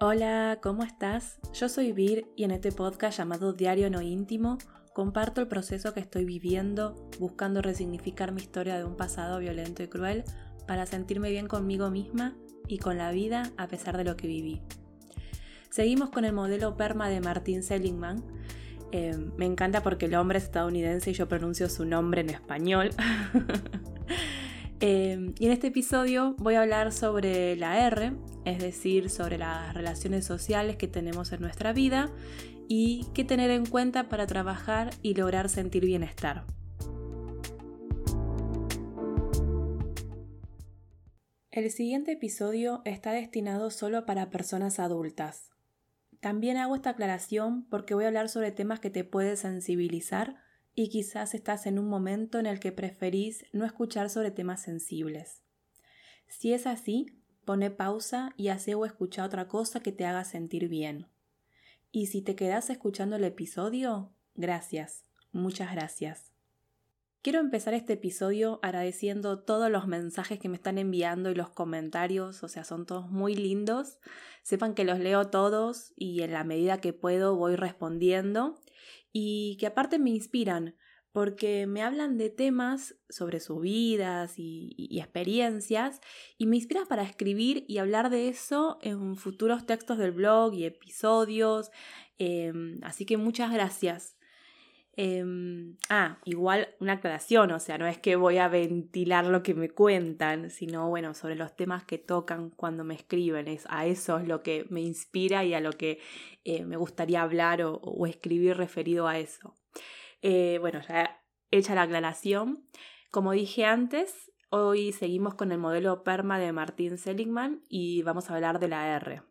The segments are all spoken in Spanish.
Hola, ¿cómo estás? Yo soy Vir y en este podcast llamado Diario No Íntimo comparto el proceso que estoy viviendo buscando resignificar mi historia de un pasado violento y cruel para sentirme bien conmigo misma y con la vida a pesar de lo que viví. Seguimos con el modelo PERMA de Martin Seligman. Eh, me encanta porque el hombre es estadounidense y yo pronuncio su nombre en español. Eh, y en este episodio voy a hablar sobre la R, es decir, sobre las relaciones sociales que tenemos en nuestra vida y qué tener en cuenta para trabajar y lograr sentir bienestar. El siguiente episodio está destinado solo para personas adultas. También hago esta aclaración porque voy a hablar sobre temas que te pueden sensibilizar y quizás estás en un momento en el que preferís no escuchar sobre temas sensibles. Si es así, pone pausa y hace o escucha otra cosa que te haga sentir bien. Y si te quedas escuchando el episodio, gracias, muchas gracias. Quiero empezar este episodio agradeciendo todos los mensajes que me están enviando y los comentarios, o sea, son todos muy lindos. Sepan que los leo todos y en la medida que puedo voy respondiendo y que aparte me inspiran porque me hablan de temas sobre sus vidas y, experiencias y me inspiran para escribir y hablar de eso en futuros textos del blog y episodios. Em, así que muchas gracias. Em, ah, igual una aclaración, o sea, no es que voy a ventilar lo que me cuentan, sino bueno, sobre los temas que tocan cuando me escriben, es, a eso es lo que me inspira y a lo que eh, me gustaría hablar o, escribir referido a eso. Eh, bueno, ya hecha la aclaración, como dije antes, hoy seguimos con el modelo PERMA de Martin Seligman y vamos a hablar de la R.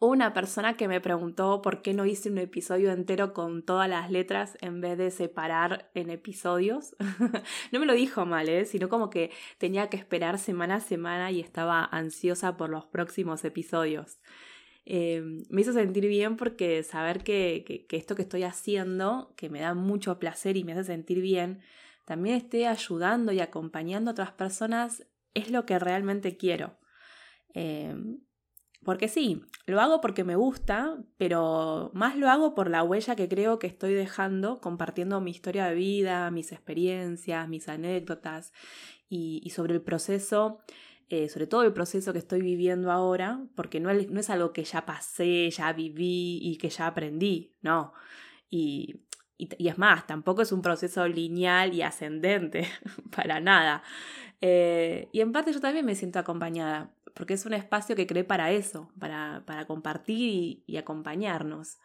Una persona que me preguntó por qué no hice un episodio entero con todas las letras en vez de separar en episodios. no me lo dijo mal, ¿eh? sino como que tenía que esperar semana a semana y estaba ansiosa por los próximos episodios. Eh, me hizo sentir bien porque saber que, que, esto que estoy haciendo, que me da mucho placer y me hace sentir bien, también esté ayudando y acompañando a otras personas, es lo que realmente quiero. Eh, porque sí, lo hago porque me gusta, pero más lo hago por la huella que creo que estoy dejando compartiendo mi historia de vida, mis experiencias, mis anécdotas y, sobre el proceso, eh, sobre todo el proceso que estoy viviendo ahora, porque no es, no es, algo que ya pasé, ya viví y que ya aprendí, no. Y, y, es más, tampoco es un proceso lineal y ascendente, para nada. Eh, y en parte yo también me siento acompañada porque es un espacio que creé para eso, para, para compartir y, acompañarnos.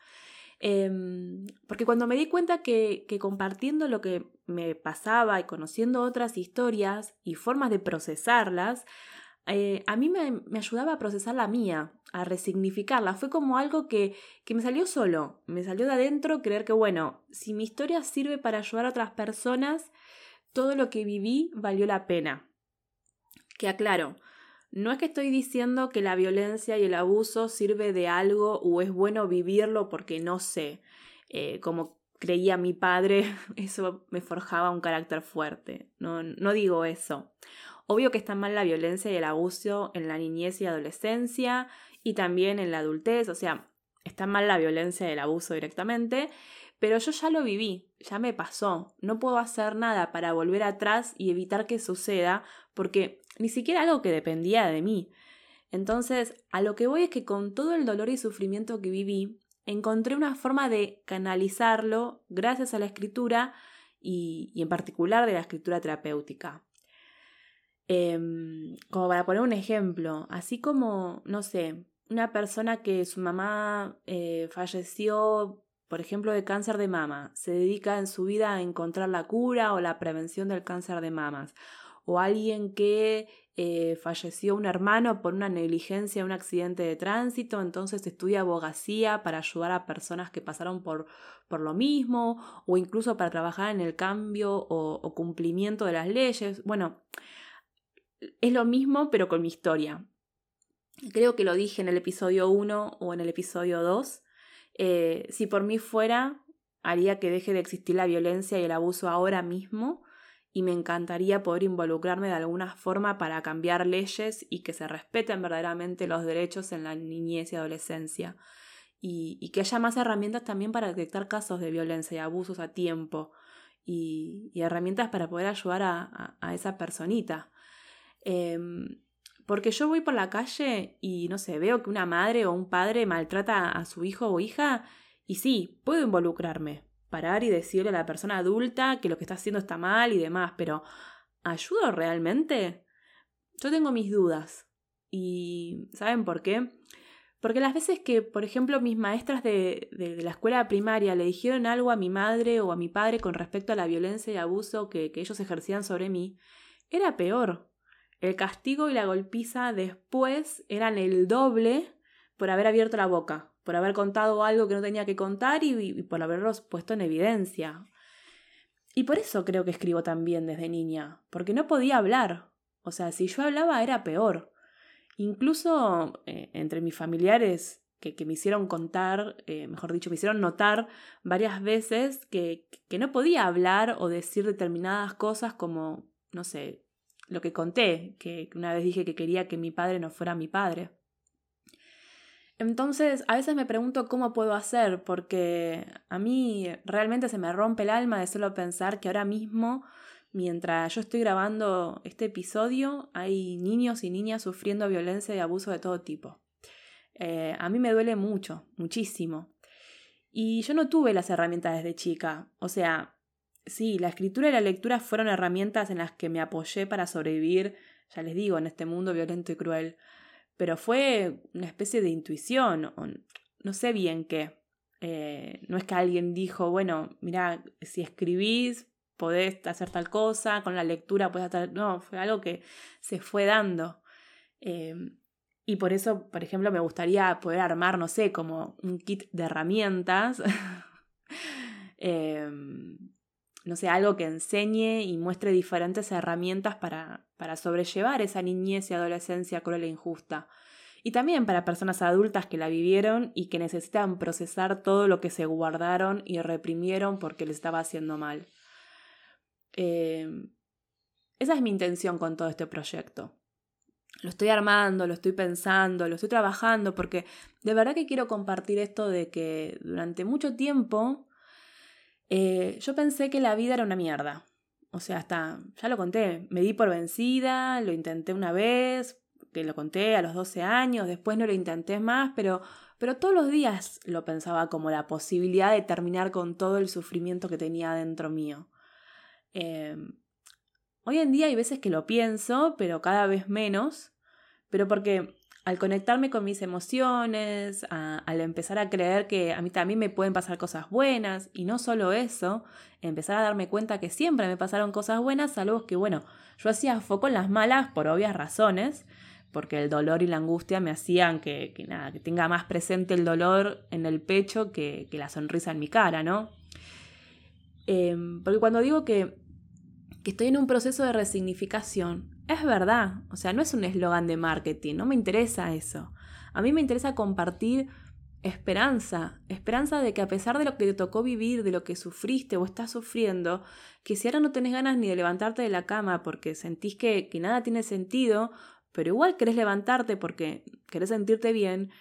Em, porque cuando me di cuenta que, compartiendo lo que me pasaba y conociendo otras historias y formas de procesarlas, eh, a mí me, me, ayudaba a procesar la mía, a resignificarla. Fue como algo que, que me salió solo, me salió de adentro creer que, bueno, si mi historia sirve para ayudar a otras personas, todo lo que viví valió la pena. Que aclaro, no es que estoy diciendo que la violencia y el abuso sirve de algo o es bueno vivirlo porque no sé. Eh, como creía mi padre, eso me forjaba un carácter fuerte. No, no digo eso. Obvio que está mal la violencia y el abuso en la niñez y adolescencia y también en la adultez. O sea, está mal la violencia y el abuso directamente. Pero yo ya lo viví, ya me pasó. No puedo hacer nada para volver atrás y evitar que suceda porque ni siquiera algo que dependía de mí. Entonces, a lo que voy es que con todo el dolor y sufrimiento que viví, encontré una forma de canalizarlo gracias a la escritura y, en particular de la escritura terapéutica. Em, como para poner un ejemplo, así como, no sé, una persona que su mamá eh, falleció, por ejemplo, de cáncer de mama, se dedica en su vida a encontrar la cura o la prevención del cáncer de mamas, o alguien que eh, falleció un hermano por una negligencia, un accidente de tránsito, entonces estudia abogacía para ayudar a personas que pasaron por, por lo mismo, o incluso para trabajar en el cambio o, cumplimiento de las leyes. Bueno, es lo mismo pero con mi historia. Creo que lo dije en el episodio 1 o en el episodio 2. Eh, si por mí fuera, haría que deje de existir la violencia y el abuso ahora mismo y me encantaría poder involucrarme de alguna forma para cambiar leyes y que se respeten verdaderamente los derechos en la niñez y adolescencia. Y, que haya más herramientas también para detectar casos de violencia y abusos a tiempo y, herramientas para poder ayudar a, esa personita. Em, porque yo voy por la calle y no sé, veo que una madre o un padre maltrata a su hijo o hija y sí, puedo involucrarme, parar y decirle a la persona adulta que lo que está haciendo está mal y demás, pero ¿ayudo realmente? Yo tengo mis dudas. ¿Y saben por qué? Porque las veces que, por ejemplo, mis maestras de, la escuela primaria le dijeron algo a mi madre o a mi padre con respecto a la violencia y abuso que, que ellos ejercían sobre mí, era peor. El castigo y la golpiza después eran el doble por haber abierto la boca por haber contado algo que no tenía que contar y, por haberlos puesto en evidencia. Y por eso creo que escribo también desde niña, porque no podía hablar. O sea, si yo hablaba era peor. Incluso eh, entre mis familiares que, me hicieron contar, eh, mejor dicho, me hicieron notar varias veces que, que no podía hablar o decir determinadas cosas como, no sé, lo que conté, que una vez dije que quería que mi padre no fuera mi padre. Entonces, a veces me pregunto cómo puedo hacer, porque a mí realmente se me rompe el alma de solo pensar que ahora mismo, mientras yo estoy grabando este episodio, hay niños y niñas sufriendo violencia y abuso de todo tipo. Eh, a mí me duele mucho, muchísimo. Y yo no tuve las herramientas desde chica. O sea, sí, la escritura y la lectura fueron herramientas en las que me apoyé para sobrevivir, ya les digo, en este mundo violento y cruel pero fue una especie de intuición, o no sé bien qué. Eh, no es que alguien dijo, bueno, mira, si escribís podés hacer tal cosa, con la lectura puedes hacer... No, fue algo que se fue dando. Eh, y por eso, por ejemplo, me gustaría poder armar, no sé, como un kit de herramientas. eh, no sé, algo que enseñe y muestre diferentes herramientas para, para sobrellevar esa niñez y adolescencia cruel e injusta. Y también para personas adultas que la vivieron y que necesitan procesar todo lo que se guardaron y reprimieron porque les estaba haciendo mal. Em, esa es mi intención con todo este proyecto. Lo estoy armando, lo estoy pensando, lo estoy trabajando porque de verdad que quiero compartir esto de que durante mucho tiempo eh, yo pensé que la vida era una mierda. O sea, hasta, ya lo conté, me di por vencida, lo intenté una vez, que lo conté a los 12 años, después no lo intenté más, pero, pero todos los días lo pensaba como la posibilidad de terminar con todo el sufrimiento que tenía dentro mío. Em, hoy en día hay veces que lo pienso, pero cada vez menos, pero porque al conectarme con mis emociones, al empezar a creer que a mí también me pueden pasar cosas buenas, y no solo eso, empezar a darme cuenta que siempre me pasaron cosas buenas, salvo que, bueno, yo hacía foco en las malas por obvias razones, porque el dolor y la angustia me hacían que, nada, que tenga más presente el dolor en el pecho que, que la sonrisa en mi cara, ¿no? Em, porque cuando digo que, que estoy en un proceso de resignificación, es verdad, o sea, no es un eslogan de marketing, no me interesa eso. A mí me interesa compartir esperanza, esperanza de que a pesar de lo que te tocó vivir, de lo que sufriste o estás sufriendo, que si ahora no tenés ganas ni de levantarte de la cama porque sentís que, que nada tiene sentido, pero igual querés levantarte porque querés sentirte bien,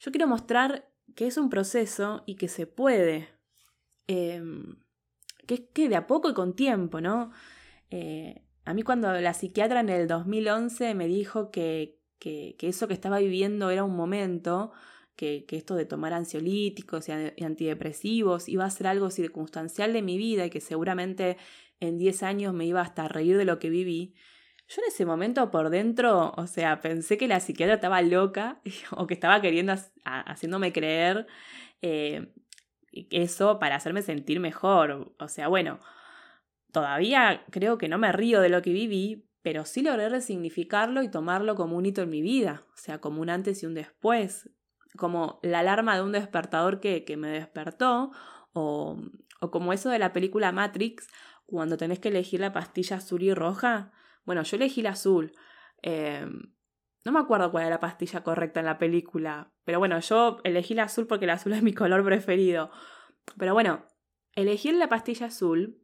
yo quiero mostrar que es un proceso y que se puede. Em, que que de a poco y con tiempo, ¿no? Eh, a mí cuando la psiquiatra en el 2011 me dijo que, que, eso que estaba viviendo era un momento, que, que, esto de tomar ansiolíticos y antidepresivos iba a ser algo circunstancial de mi vida y que seguramente en 10 años me iba hasta a reír de lo que viví, yo en ese momento por dentro, o sea, pensé que la psiquiatra estaba loca o que estaba queriendo, haciéndome creer eh, eso para hacerme sentir mejor. O sea, bueno, Todavía creo que no me río de lo que viví, pero sí logré resignificarlo y tomarlo como un hito en mi vida, o sea, como un antes y un después, como la alarma de un despertador que, que me despertó, o, o como eso de la película Matrix, cuando tenés que elegir la pastilla azul y roja. Bueno, yo elegí la azul. Eh, no me acuerdo cuál era la pastilla correcta en la película, pero bueno, yo elegí la azul porque el azul es mi color preferido. Pero bueno, elegí la pastilla azul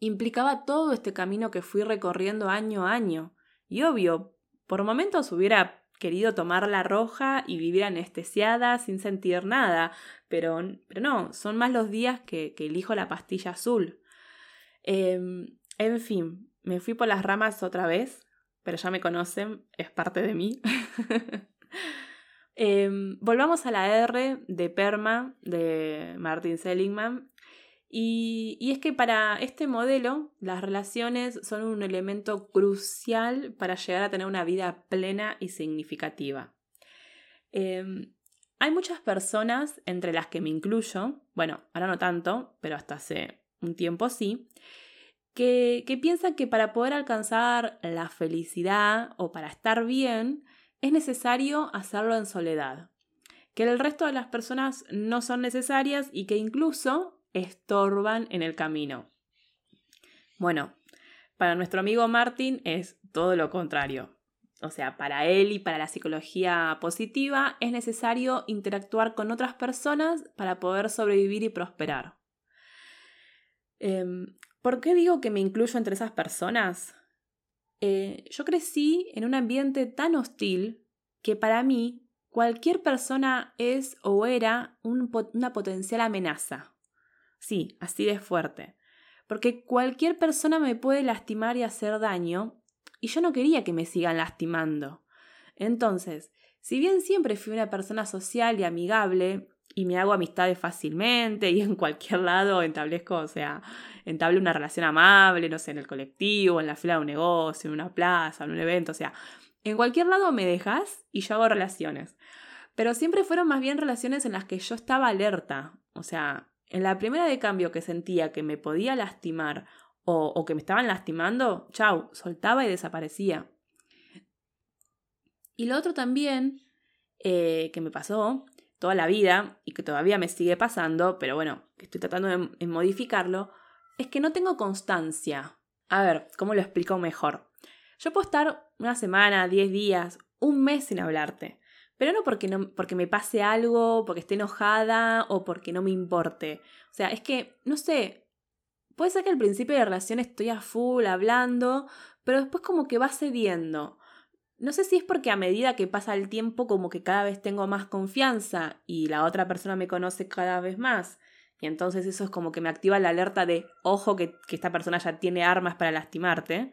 implicaba todo este camino que fui recorriendo año a año. Y obvio, por momentos hubiera querido tomar la roja y vivir anestesiada sin sentir nada, pero, pero no, son más los días que, elijo la pastilla azul. Em, en fin, me fui por las ramas otra vez, pero ya me conocen, es parte de mí. Em, volvamos a la R de Perma de Martin Seligman. Y, es que para este modelo las relaciones son un elemento crucial para llegar a tener una vida plena y significativa. Em, hay muchas personas, entre las que me incluyo, bueno, ahora no tanto, pero hasta hace un tiempo sí, que, que piensan que para poder alcanzar la felicidad o para estar bien, es necesario hacerlo en soledad, que el resto de las personas no son necesarias y que incluso estorban en el camino. Bueno, para nuestro amigo Martin es todo lo contrario. O sea, para él y para la psicología positiva es necesario interactuar con otras personas para poder sobrevivir y prosperar. Em, ¿Por qué digo que me incluyo entre esas personas? Eh, yo crecí en un ambiente tan hostil que para mí cualquier persona es o era una potencial amenaza. Sí, así de fuerte. Porque cualquier persona me puede lastimar y hacer daño, y yo no quería que me sigan lastimando. Entonces, si bien siempre fui una persona social y amigable, y me hago amistades fácilmente y en cualquier lado establezco, o sea, entablé una relación amable, no sé, en el colectivo, en la fila de un negocio, en una plaza, en un evento, o sea, en cualquier lado me dejas y yo hago relaciones. Pero siempre fueron más bien relaciones en las que yo estaba alerta, o sea, en la primera de cambio que sentía que me podía lastimar o, que me estaban lastimando, chau, soltaba y desaparecía. Y lo otro también eh, que me pasó toda la vida y que todavía me sigue pasando, pero bueno, que estoy tratando de, modificarlo, es que no tengo constancia. A ver, ¿cómo lo explico mejor? Yo puedo estar una semana, diez días, un mes sin hablarte, pero no porque, no porque me pase algo, porque esté enojada o porque no me importe. O sea, es que, no sé, puede ser que al principio de la relación estoy a full hablando, pero después como que va cediendo. No sé si es porque a medida que pasa el tiempo como que cada vez tengo más confianza y la otra persona me conoce cada vez más. Y entonces eso es como que me activa la alerta de, ojo, que, esta persona ya tiene armas para lastimarte.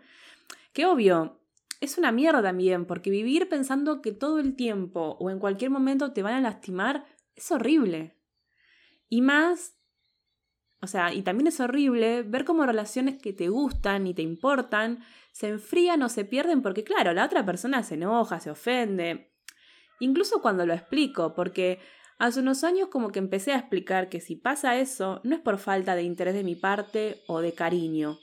Que obvio, es una mierda también, porque vivir pensando que todo el tiempo o en cualquier momento te van a lastimar es horrible. Y más, o sea, y también es horrible ver cómo relaciones que te gustan y te importan se enfrían o se pierden porque, claro, la otra persona se enoja, se ofende. Incluso cuando lo explico, porque hace unos años como que empecé a explicar que si pasa eso, no es por falta de interés de mi parte o de cariño,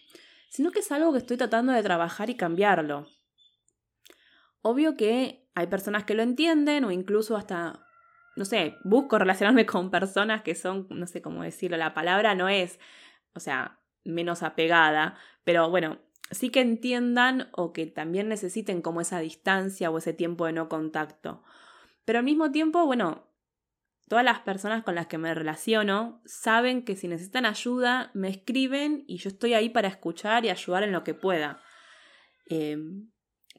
sino que es algo que estoy tratando de trabajar y cambiarlo. Obvio que hay personas que lo entienden o incluso hasta, no sé, busco relacionarme con personas que son, no sé cómo decirlo, la palabra no es, o sea, menos apegada, pero bueno, sí que entiendan o que también necesiten como esa distancia o ese tiempo de no contacto. Pero al mismo tiempo, bueno, todas las personas con las que me relaciono saben que si necesitan ayuda, me escriben y yo estoy ahí para escuchar y ayudar en lo que pueda. Em,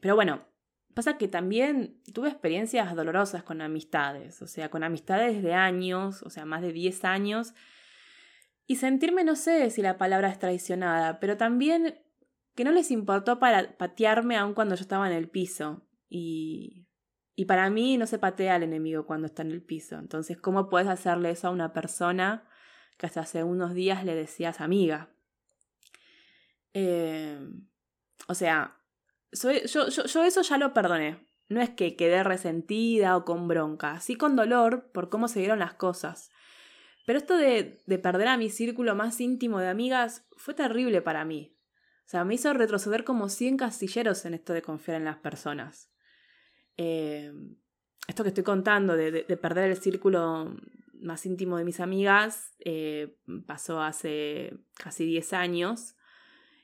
pero bueno, pasa que también tuve experiencias dolorosas con amistades, o sea, con amistades de años, o sea, más de 10 años, y sentirme, no sé si la palabra es traicionada, pero también que no les importó para patearme aun cuando yo estaba en el piso. Y, y para mí no se patea al enemigo cuando está en el piso. Entonces, ¿cómo puedes hacerle eso a una persona que hasta hace unos días le decías amiga? Eh, o sea, yo, eso ya lo perdoné. No es que quedé resentida o con bronca, sí con dolor por cómo se dieron las cosas. Pero esto de, de perder a mi círculo más íntimo de amigas fue terrible para mí. O sea, me hizo retroceder como 100 casilleros en esto de confiar en las personas. Eh, esto que estoy contando de, perder el círculo más íntimo de mis amigas eh, pasó hace casi 10 años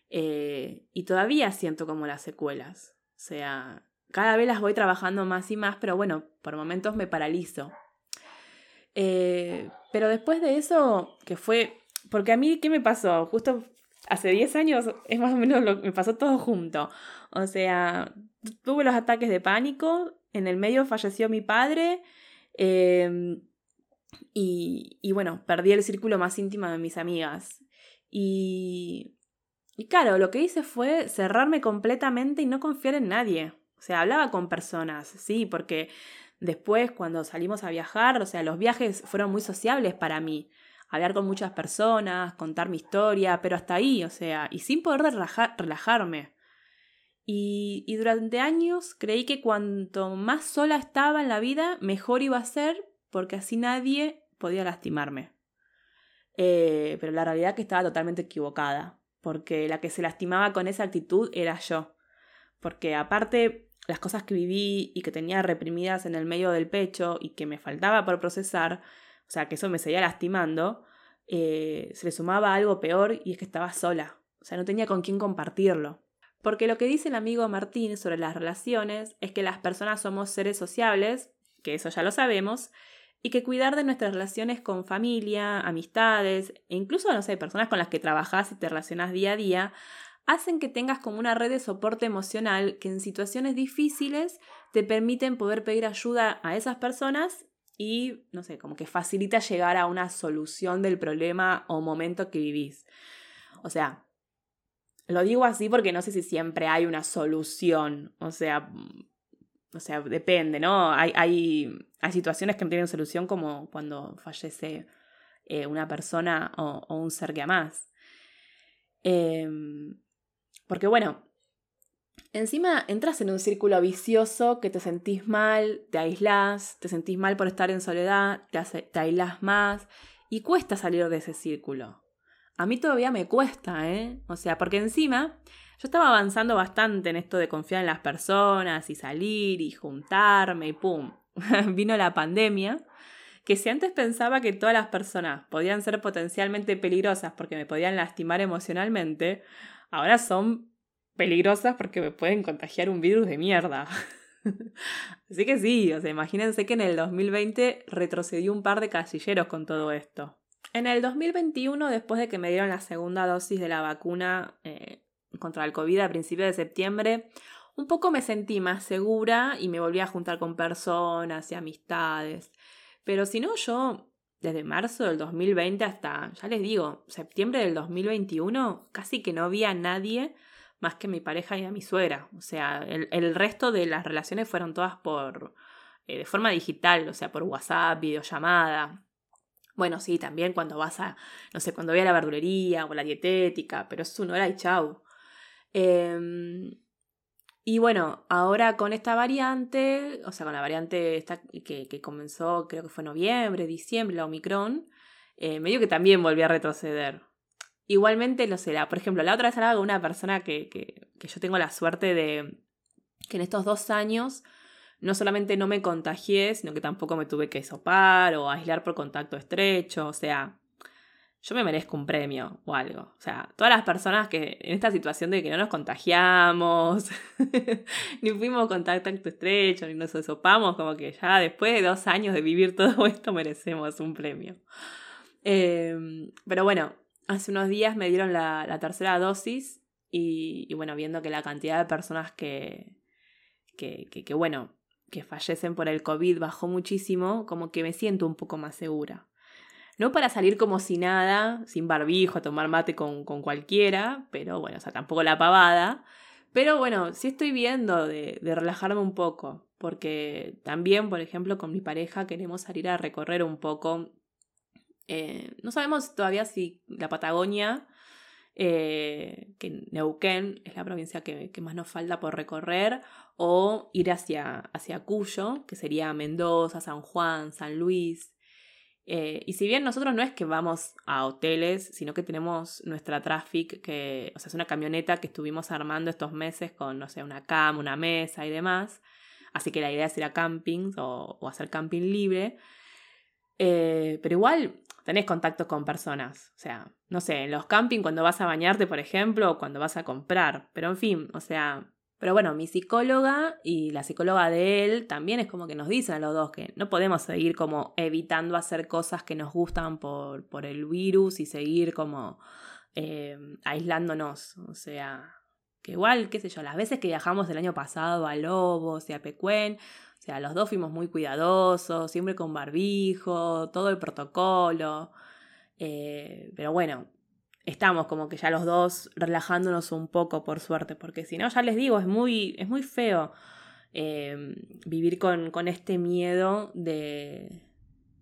eh, y todavía siento como las secuelas. O sea, cada vez las voy trabajando más y más, pero bueno, por momentos me paralizo. pero después de eso, que fue, porque a mí, ¿qué me pasó? Justo hace 10 años es más o menos lo que me pasó todo junto. O sea, tuve los ataques de pánico, en el medio falleció mi padre em, y, y, bueno, perdí el círculo más íntimo de mis amigas. Y, y claro, lo que hice fue cerrarme completamente y no confiar en nadie. O sea, hablaba con personas, sí, porque después cuando salimos a viajar, o sea, los viajes fueron muy sociables para mí hablar con muchas personas, contar mi historia, pero hasta ahí, o sea, y sin poder relajarme. Y, y, durante años creí que cuanto más sola estaba en la vida, mejor iba a ser, porque así nadie podía lastimarme. Eh, pero la realidad es que estaba totalmente equivocada, porque la que se lastimaba con esa actitud era yo. Porque aparte, las cosas que viví y que tenía reprimidas en el medio del pecho y que me faltaba por procesar, o sea, que eso me seguía lastimando, eh, se le sumaba algo peor y es que estaba sola, o sea, no tenía con quién compartirlo. Porque lo que dice el amigo Martín sobre las relaciones es que las personas somos seres sociables, que eso ya lo sabemos, y que cuidar de nuestras relaciones con familia, amistades e incluso, no sé, personas con las que trabajas y te relacionas día a día, hacen que tengas como una red de soporte emocional que en situaciones difíciles te permiten poder pedir ayuda a esas personas y, no sé, como que facilita llegar a una solución del problema o momento que vivís. O sea, lo digo así porque no sé si siempre hay una solución. O sea, o sea, depende, ¿no? Hay, hay, hay situaciones que no tienen solución como cuando fallece eh, una persona o, un ser que amás. Em, porque bueno, Encima entras en un círculo vicioso que te sentís mal, te aislás, te sentís mal por estar en soledad, te, te aislás más y cuesta salir de ese círculo. A mí todavía me cuesta, ¿eh? O sea, porque encima yo estaba avanzando bastante en esto de confiar en las personas y salir y juntarme y pum. Vino la pandemia, que si antes pensaba que todas las personas podían ser potencialmente peligrosas porque me podían lastimar emocionalmente, ahora son peligrosas porque me pueden contagiar un virus de mierda. Así que sí, o sea, imagínense que en el 2020 retrocedió un par de casilleros con todo esto. En el 2021, después de que me dieron la segunda dosis de la vacuna eh, contra el COVID a principios de septiembre, un poco me sentí más segura y me volví a juntar con personas y amistades. Pero si no, yo desde marzo del 2020 hasta, ya les digo, septiembre del 2021, casi que no vi a nadie más que mi pareja y a mi suegra. O sea, el, resto de las relaciones fueron todas por eh, de forma digital, o sea, por WhatsApp, videollamada. Bueno, sí, también cuando vas a, no sé, cuando voy a la verdulería o la dietética, pero es una hora y chau. Em, y bueno, ahora con esta variante, o sea, con la variante que, que comenzó, creo que fue noviembre, diciembre, la Omicron, eh, medio que también volví a retroceder. Igualmente, lo será. Por ejemplo, la otra vez hablaba con una persona que, que, que yo tengo la suerte de que en estos dos años no solamente no me contagié, sino que tampoco me tuve que sopar o aislar por contacto estrecho. O sea, yo me merezco un premio o algo. O sea, todas las personas que en esta situación de que no nos contagiamos, ni fuimos contacto estrecho, ni nos sopamos, como que ya después de dos años de vivir todo esto merecemos un premio. Em, pero bueno, hace unos días me dieron la, tercera dosis y, bueno, viendo que la cantidad de personas que, que, que, bueno, que fallecen por el COVID bajó muchísimo, como que me siento un poco más segura. No para salir como si nada, sin barbijo, a tomar mate con, con cualquiera, pero bueno, o sea, tampoco la pavada. Pero bueno, sí estoy viendo de, de, relajarme un poco, porque también, por ejemplo, con mi pareja queremos salir a recorrer un poco eh, no sabemos todavía si la Patagonia, eh, que Neuquén es la provincia que, más nos falta por recorrer, o ir hacia, hacia Cuyo, que sería Mendoza, San Juan, San Luis. Eh, y si bien nosotros no es que vamos a hoteles, sino que tenemos nuestra traffic, que, o sea, es una camioneta que estuvimos armando estos meses con, no sé, una cama, una mesa y demás. Así que la idea es ir a campings o, hacer camping libre. pero igual tenés contacto con personas. O sea, no sé, en los camping cuando vas a bañarte, por ejemplo, o cuando vas a comprar. Pero en fin, o sea. Pero bueno, mi psicóloga y la psicóloga de él también es como que nos dicen a los dos que no podemos seguir como evitando hacer cosas que nos gustan por, por el virus y seguir como eh, aislándonos. O sea, que igual, qué sé yo, las veces que viajamos el año pasado a Lobos y a Pecuén, o sea, los dos fuimos muy cuidadosos, siempre con barbijo, todo el protocolo. Eh, pero bueno, estamos como que ya los dos relajándonos un poco, por suerte, porque si no, ya les digo, es muy, es muy feo eh, vivir con, con, este miedo de,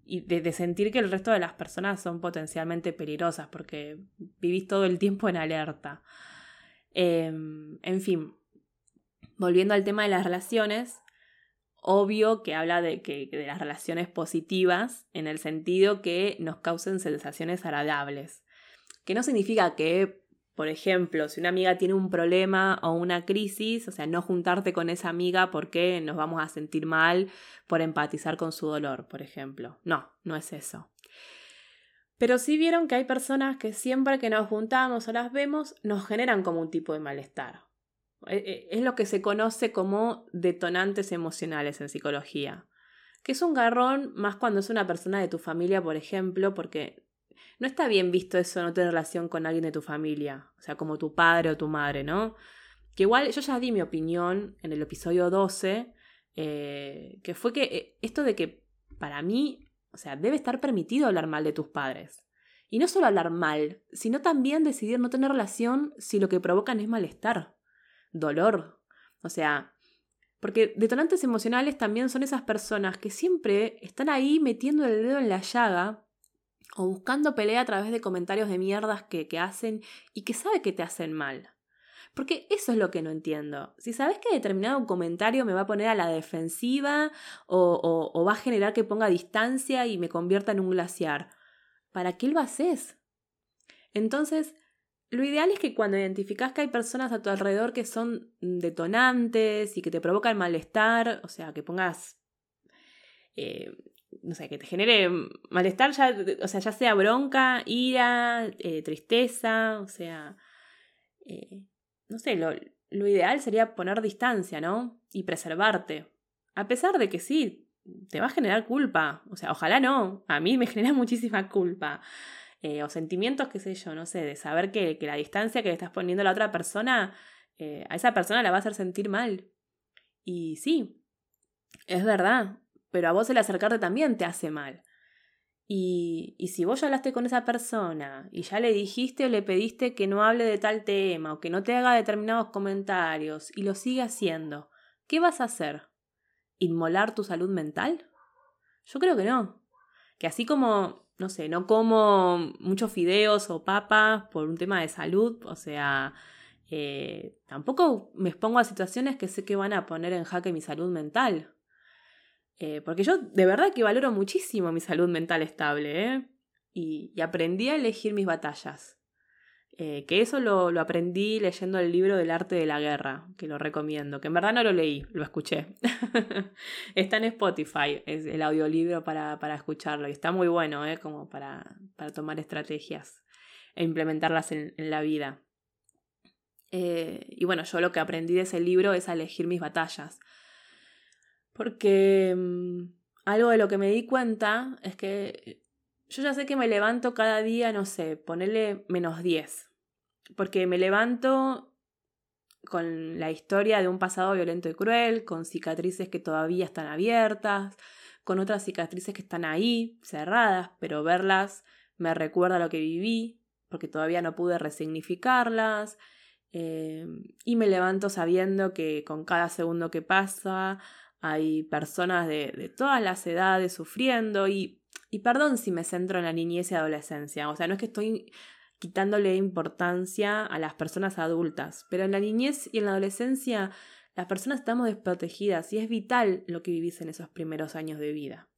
de, sentir que el resto de las personas son potencialmente peligrosas, porque vivís todo el tiempo en alerta. Em, en fin, volviendo al tema de las relaciones, obvio que habla de, que, de las relaciones positivas en el sentido que nos causen sensaciones agradables. Que no significa que, por ejemplo, si una amiga tiene un problema o una crisis, o sea, no juntarte con esa amiga porque nos vamos a sentir mal por empatizar con su dolor, por ejemplo. No, no es eso. Pero sí vieron que hay personas que siempre que nos juntamos o las vemos nos generan como un tipo de malestar. E, e, es lo que se conoce como detonantes emocionales en psicología. Que es un garrón más cuando es una persona de tu familia, por ejemplo, porque no está bien visto eso no tener relación con alguien de tu familia, o sea, como tu padre o tu madre, ¿no? Que igual yo ya di mi opinión en el episodio 12, eh, que fue que eh, esto de que para mí, o sea, debe estar permitido hablar mal de tus padres. Y no solo hablar mal, sino también decidir no tener relación si lo que provocan es malestar dolor. O sea, porque detonantes emocionales también son esas personas que siempre están ahí metiendo el dedo en la llaga o buscando pelea a través de comentarios de mierdas que, que hacen y que sabe que te hacen mal. Porque eso es lo que no entiendo. Si sabes que determinado comentario me va a poner a la defensiva o, o, va a generar que ponga distancia y me convierta en un glaciar, ¿para qué lo haces? Entonces, lo ideal es que cuando identificas que hay personas a tu alrededor que son detonantes y que te provocan malestar, o sea, que pongas, eh, no sé, que te genere malestar, ya, o sea, ya sea bronca, ira, eh, tristeza, o sea, eh, no sé, lo, lo ideal sería poner distancia, ¿no? Y preservarte. A pesar de que sí, te va a generar culpa, o sea, ojalá no, a mí me genera muchísima culpa. Eh, o sentimientos, qué sé yo, no sé, de saber que, que la distancia que le estás poniendo a la otra persona, a esa persona la va a hacer sentir mal. Y sí, es verdad, pero a vos el acercarte también te hace mal. Y, y, si vos ya hablaste con esa persona y ya le dijiste o le pediste que no hable de tal tema o que no te haga determinados comentarios y lo sigue haciendo, ¿qué vas a hacer? ¿Inmolar tu salud mental? Yo creo que no. Que así como no sé, no como muchos fideos o papas por un tema de salud, o sea, eh, tampoco me expongo a situaciones que sé que van a poner en jaque mi salud mental. Eh, porque yo de verdad que valoro muchísimo mi salud mental estable, ¿eh? y aprendí a elegir mis batallas. Eh, que eso lo, lo, aprendí leyendo el libro del arte de la guerra, que lo recomiendo, que en verdad no lo leí, lo escuché. está en Spotify, es el audiolibro para, para escucharlo y está muy bueno, como para, para tomar estrategias e implementarlas en, en la vida. Y bueno, yo lo que aprendí de ese libro es a elegir mis batallas. Porque mm, algo de lo que me di cuenta es que yo ya sé que me levanto cada día, no sé, ponerle menos 10 porque me levanto con la historia de un pasado violento y cruel, con cicatrices que todavía están abiertas, con otras cicatrices que están ahí, cerradas, pero verlas me recuerda lo que viví, porque todavía no pude resignificarlas, eh, y me levanto sabiendo que con cada segundo que pasa hay personas de, todas las edades sufriendo y, y perdón si me centro en la niñez y adolescencia, o sea, no es que estoy quitándole importancia a las personas adultas. Pero en la niñez y en la adolescencia las personas estamos desprotegidas y es vital lo que vivís en esos primeros años de vida.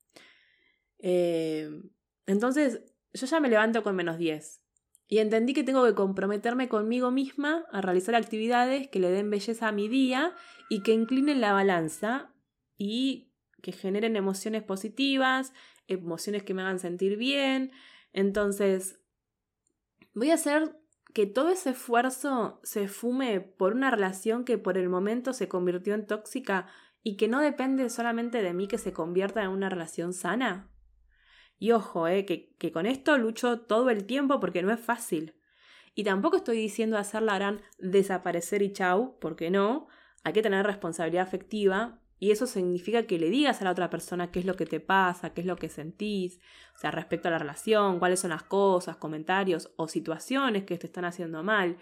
Eh, entonces, yo ya me levanto con menos 10 y entendí que tengo que comprometerme conmigo misma a realizar actividades que le den belleza a mi día y que inclinen la balanza y que generen emociones positivas, emociones que me hagan sentir bien. Entonces, Voy a hacer que todo ese esfuerzo se fume por una relación que por el momento se convirtió en tóxica y que no depende solamente de mí que se convierta en una relación sana. Y ojo, eh, que, que con esto lucho todo el tiempo porque no es fácil. Y tampoco estoy diciendo hacerla harán desaparecer y chau, porque no. Hay que tener responsabilidad afectiva y eso significa que le digas a la otra persona qué es lo que te pasa, qué es lo que sentís, o sea, respecto a la relación, cuáles son las cosas, comentarios o situaciones que te están haciendo mal.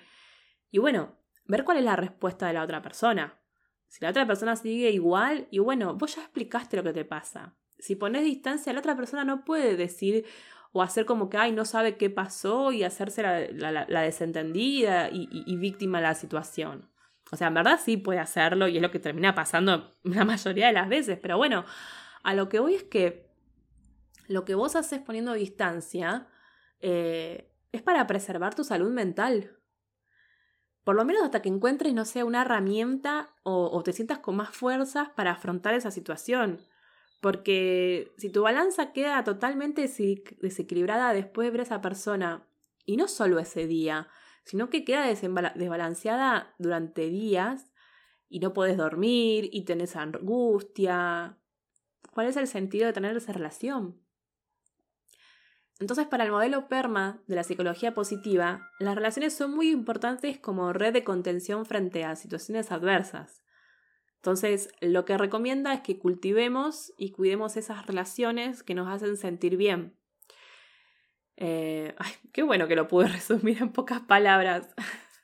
Y bueno, ver cuál es la respuesta de la otra persona. Si la otra persona sigue igual, y bueno, vos ya explicaste lo que te pasa. Si pones distancia, la otra persona no puede decir o hacer como que, ay, no sabe qué pasó y hacerse la, desentendida y víctima de la situación. O sea, en verdad sí puede hacerlo y es lo que termina pasando la mayoría de las veces, pero bueno, a lo que voy es que lo que vos haces poniendo distancia eh, es para preservar tu salud mental. Por lo menos hasta que encuentres, no sé, una herramienta o, o te sientas con más fuerzas para afrontar esa situación. Porque si tu balanza queda totalmente desequilibrada después de ver a esa persona, y no solo ese día, sino que queda desbalanceada durante días y no puedes dormir y tenés angustia. ¿Cuál es el sentido de tener esa relación? Entonces, para el modelo PERMA de la psicología positiva, las relaciones son muy importantes como red de contención frente a situaciones adversas. Entonces, lo que recomienda es que cultivemos y cuidemos esas relaciones que nos hacen sentir bien, eh, ay, qué bueno que lo pude resumir en pocas palabras.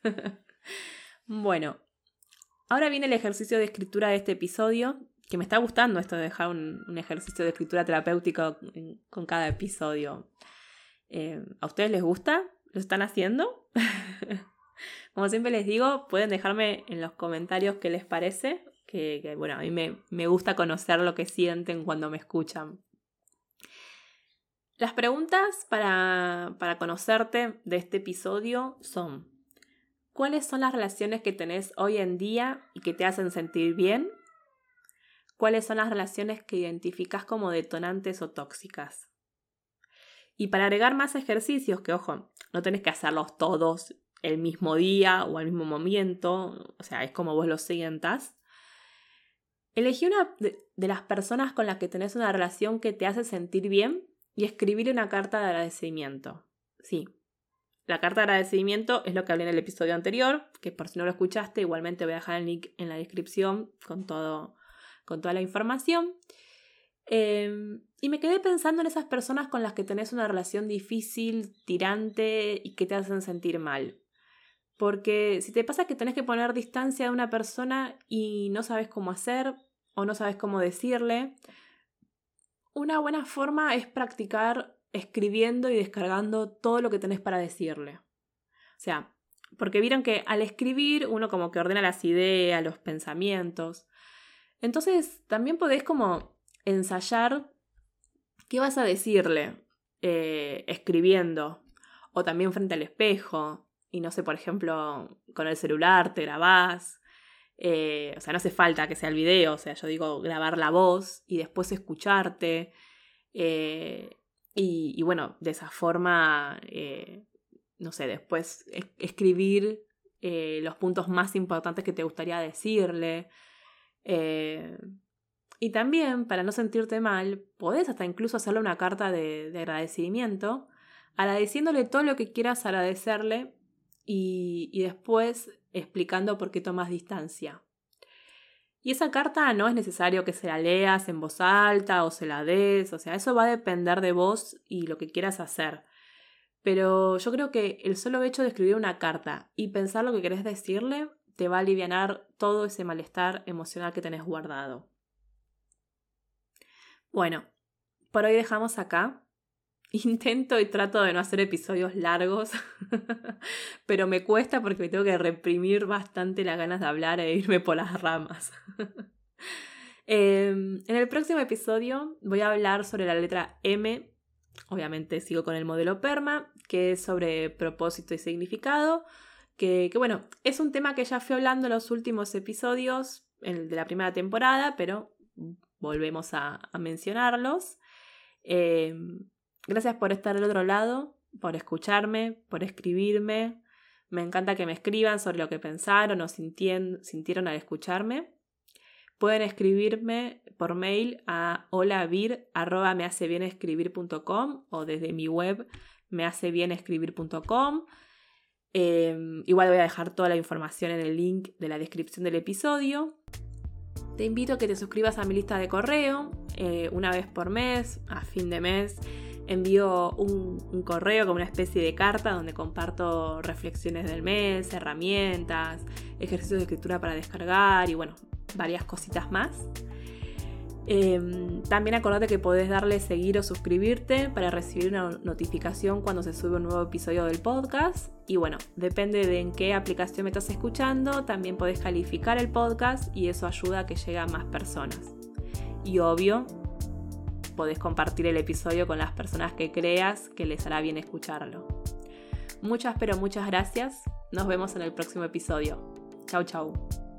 bueno, ahora viene el ejercicio de escritura de este episodio, que me está gustando esto de dejar un, ejercicio de escritura terapéutica con cada episodio. Eh, ¿A ustedes les gusta? ¿Lo están haciendo? Como siempre les digo, pueden dejarme en los comentarios qué les parece, que, bueno, a mí me, me gusta conocer lo que sienten cuando me escuchan. Las preguntas para, para conocerte de este episodio son, ¿cuáles son las relaciones que tenés hoy en día y que te hacen sentir bien? ¿Cuáles son las relaciones que identificas como detonantes o tóxicas? Y para agregar más ejercicios, que ojo, no tenés que hacerlos todos el mismo día o al mismo momento, o sea, es como vos los sientas. Elegí una de, de las personas con las que tenés una relación que te hace sentir bien y escribir una carta de agradecimiento. Sí, la carta de agradecimiento es lo que hablé en el episodio anterior, que por si no lo escuchaste, igualmente voy a dejar el link en la descripción con, todo, con toda la información. Em, y me quedé pensando en esas personas con las que tenés una relación difícil, tirante y que te hacen sentir mal. Porque si te pasa que tenés que poner distancia de una persona y no sabes cómo hacer o no sabes cómo decirle, una buena forma es practicar escribiendo y descargando todo lo que tenés para decirle. O sea, porque vieron que al escribir uno como que ordena las ideas, los pensamientos. Entonces también podés como ensayar qué vas a decirle eh, escribiendo o también frente al espejo y no sé, por ejemplo, con el celular te grabás eh, o sea, no hace falta que sea el video, o sea, yo digo grabar la voz y después escucharte. Eh, y, bueno, de esa forma, eh, no sé, después escribir los puntos más importantes que te gustaría decirle. y también, para no sentirte mal, podés hasta incluso hacerle una carta de, de agradecimiento, agradeciéndole todo lo que quieras agradecerle y, y después explicando por qué tomas distancia. Y esa carta no es necesario que se la leas en voz alta o se la des, o sea, eso va a depender de vos y lo que quieras hacer. Pero yo creo que el solo hecho de escribir una carta y pensar lo que querés decirle te va a aliviar todo ese malestar emocional que tenés guardado. Bueno, por hoy dejamos acá. Intento y trato de no hacer episodios largos, pero me cuesta porque me tengo que reprimir bastante las ganas de hablar e irme por las ramas. Em, en el próximo episodio voy a hablar sobre la letra M, obviamente sigo con el modelo PERMA, que es sobre propósito y significado, que, bueno, es un tema que ya fui hablando en los últimos episodios de la primera temporada, pero volvemos a, mencionarlos. Em, Gracias por estar del otro lado, por escucharme, por escribirme. Me encanta que me escriban sobre lo que pensaron o sintieron al escucharme. Pueden escribirme por mail a holavir.mehacebienescribir.com o desde mi web mehacebienescribir.com. Em, igual voy a dejar toda la información en el link de la descripción del episodio. Te invito a que te suscribas a mi lista de correo eh, una vez por mes, a fin de mes. Envío un, correo como una especie de carta donde comparto reflexiones del mes, herramientas, ejercicios de escritura para descargar y bueno, varias cositas más. Em, también acordate que podés darle seguir o suscribirte para recibir una notificación cuando se sube un nuevo episodio del podcast. Y bueno, depende de en qué aplicación me estás escuchando, también podés calificar el podcast y eso ayuda a que llegue a más personas. Y obvio, podés compartir el episodio con las personas que creas que les hará bien escucharlo. Muchas pero muchas gracias. Nos vemos en el próximo episodio. Chau chau.